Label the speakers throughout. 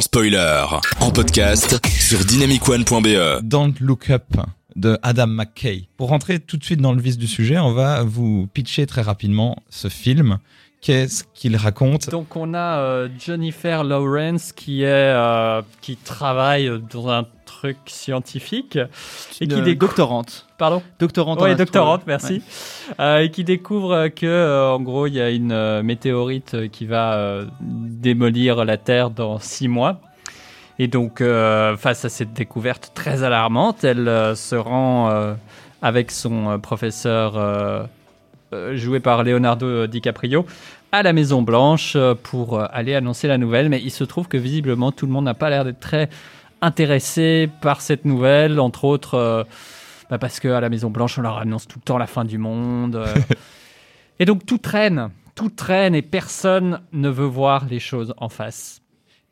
Speaker 1: spoiler, en podcast sur dynamicone.be.
Speaker 2: Don't Look Up de Adam McKay. Pour rentrer tout de suite dans le vif du sujet, on va vous pitcher très rapidement ce film. Qu'est-ce qu'il raconte
Speaker 3: Donc on a euh, Jennifer Lawrence qui est euh, qui travaille dans un truc scientifique
Speaker 4: et qui est doctorante.
Speaker 3: Pardon
Speaker 4: Doctorante.
Speaker 3: Oui, doctorante, merci. Euh, et qui découvre que en gros il y a une météorite qui va démolir la Terre dans six mois. Et donc, face à cette découverte très alarmante, elle se rend avec son professeur joué par Leonardo DiCaprio à la Maison Blanche pour aller annoncer la nouvelle. Mais il se trouve que visiblement tout le monde n'a pas l'air d'être très intéressé par cette nouvelle, entre autres bah parce qu'à la Maison Blanche on leur annonce tout le temps la fin du monde. et donc tout traîne, tout traîne et personne ne veut voir les choses en face.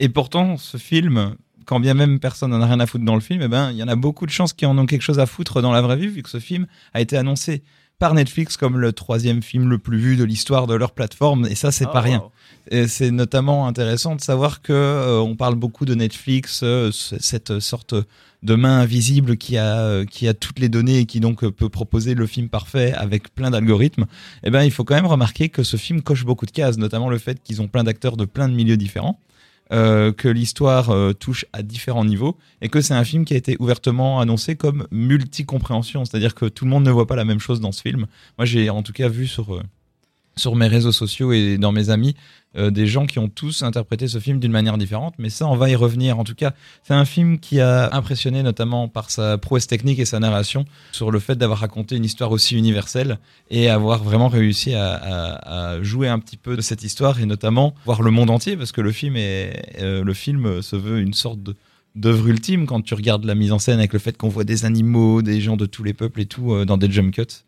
Speaker 2: Et pourtant, ce film, quand bien même personne n'en a rien à foutre dans le film, eh ben, il y en a beaucoup de chances qui en ont quelque chose à foutre dans la vraie vie, vu que ce film a été annoncé par Netflix comme le troisième film le plus vu de l'histoire de leur plateforme, et ça, c'est pas rien. Et c'est notamment intéressant de savoir que euh, on parle beaucoup de Netflix, euh, cette sorte de main invisible qui a euh, qui a toutes les données et qui donc peut proposer le film parfait avec plein d'algorithmes. Eh ben, il faut quand même remarquer que ce film coche beaucoup de cases, notamment le fait qu'ils ont plein d'acteurs de plein de milieux différents. Euh, que l'histoire euh, touche à différents niveaux et que c'est un film qui a été ouvertement annoncé comme multi-compréhension, c'est-à-dire que tout le monde ne voit pas la même chose dans ce film. Moi, j'ai en tout cas vu sur euh, sur mes réseaux sociaux et dans mes amis euh, des gens qui ont tous interprété ce film d'une manière différente, mais ça, on va y revenir. En tout cas, c'est un film qui a impressionné notamment par sa prouesse technique et sa narration sur le fait d'avoir raconté une histoire aussi universelle et avoir vraiment réussi à, à, à, jouer un petit peu de cette histoire et notamment voir le monde entier parce que le film est euh, le film se veut une sorte d'œuvre ultime quand tu regardes la mise en scène avec le fait qu'on voit des animaux, des gens de tous les peuples et tout euh, dans des jump cuts.